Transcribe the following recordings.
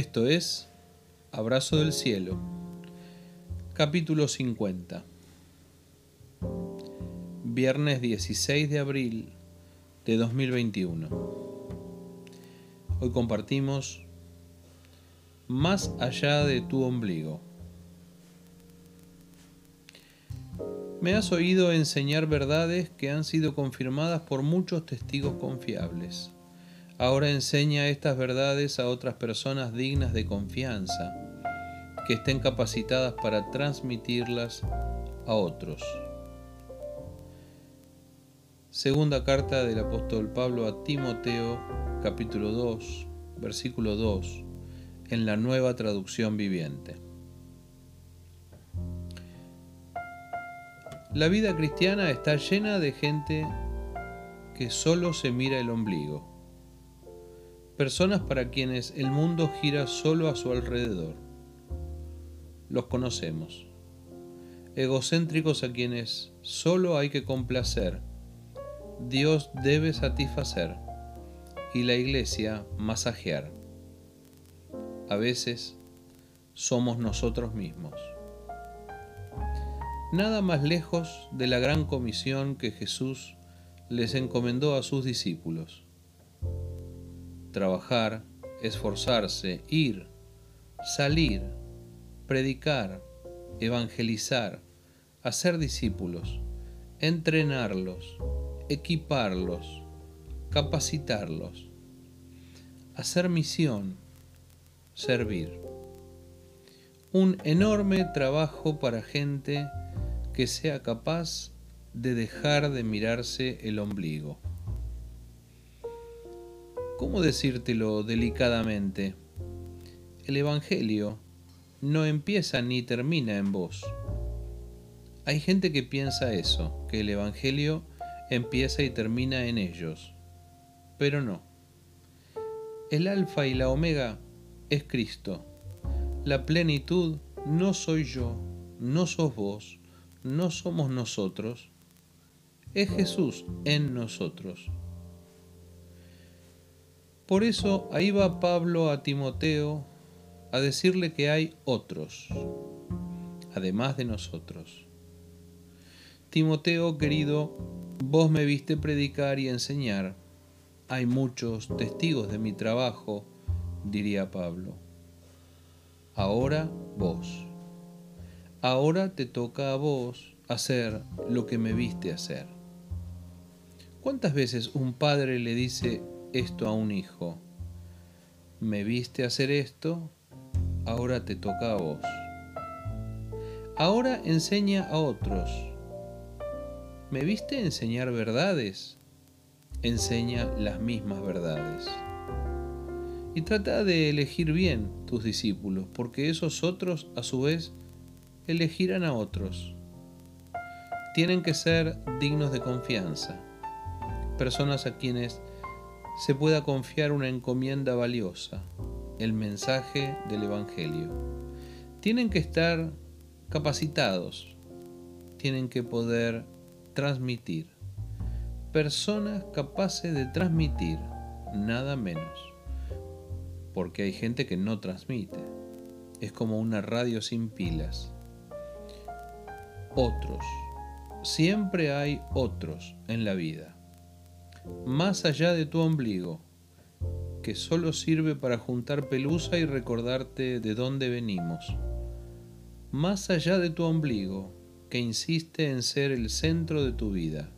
Esto es Abrazo del Cielo, capítulo 50. Viernes 16 de abril de 2021. Hoy compartimos Más allá de tu ombligo. Me has oído enseñar verdades que han sido confirmadas por muchos testigos confiables. Ahora enseña estas verdades a otras personas dignas de confianza, que estén capacitadas para transmitirlas a otros. Segunda carta del apóstol Pablo a Timoteo, capítulo 2, versículo 2, en la nueva traducción viviente. La vida cristiana está llena de gente que solo se mira el ombligo personas para quienes el mundo gira solo a su alrededor. Los conocemos. Egocéntricos a quienes solo hay que complacer. Dios debe satisfacer y la iglesia masajear. A veces somos nosotros mismos. Nada más lejos de la gran comisión que Jesús les encomendó a sus discípulos trabajar, esforzarse, ir, salir, predicar, evangelizar, hacer discípulos, entrenarlos, equiparlos, capacitarlos, hacer misión, servir. Un enorme trabajo para gente que sea capaz de dejar de mirarse el ombligo. ¿Cómo decírtelo delicadamente? El Evangelio no empieza ni termina en vos. Hay gente que piensa eso, que el Evangelio empieza y termina en ellos, pero no. El alfa y la omega es Cristo. La plenitud no soy yo, no sos vos, no somos nosotros, es Jesús en nosotros. Por eso ahí va Pablo a Timoteo a decirle que hay otros, además de nosotros. Timoteo, querido, vos me viste predicar y enseñar. Hay muchos testigos de mi trabajo, diría Pablo. Ahora vos. Ahora te toca a vos hacer lo que me viste hacer. ¿Cuántas veces un padre le dice esto a un hijo. Me viste hacer esto, ahora te toca a vos. Ahora enseña a otros. ¿Me viste enseñar verdades? Enseña las mismas verdades. Y trata de elegir bien tus discípulos, porque esos otros a su vez elegirán a otros. Tienen que ser dignos de confianza, personas a quienes se pueda confiar una encomienda valiosa, el mensaje del Evangelio. Tienen que estar capacitados, tienen que poder transmitir. Personas capaces de transmitir, nada menos. Porque hay gente que no transmite. Es como una radio sin pilas. Otros. Siempre hay otros en la vida más allá de tu ombligo, que solo sirve para juntar pelusa y recordarte de dónde venimos. Más allá de tu ombligo, que insiste en ser el centro de tu vida.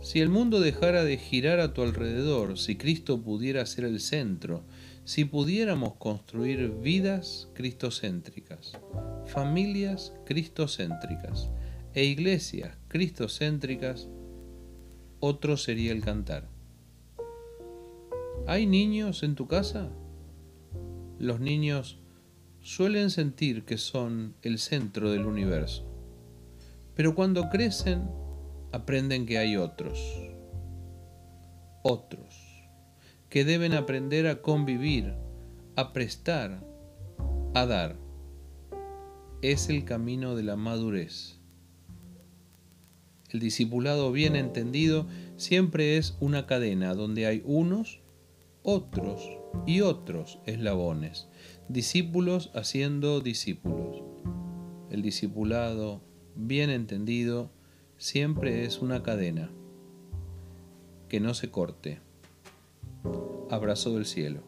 Si el mundo dejara de girar a tu alrededor, si Cristo pudiera ser el centro, si pudiéramos construir vidas cristocéntricas, familias cristocéntricas e iglesias cristocéntricas, otro sería el cantar. ¿Hay niños en tu casa? Los niños suelen sentir que son el centro del universo, pero cuando crecen aprenden que hay otros, otros, que deben aprender a convivir, a prestar, a dar. Es el camino de la madurez. El discipulado bien entendido siempre es una cadena donde hay unos, otros y otros eslabones, discípulos haciendo discípulos. El discipulado, bien entendido, siempre es una cadena que no se corte. Abrazo del cielo.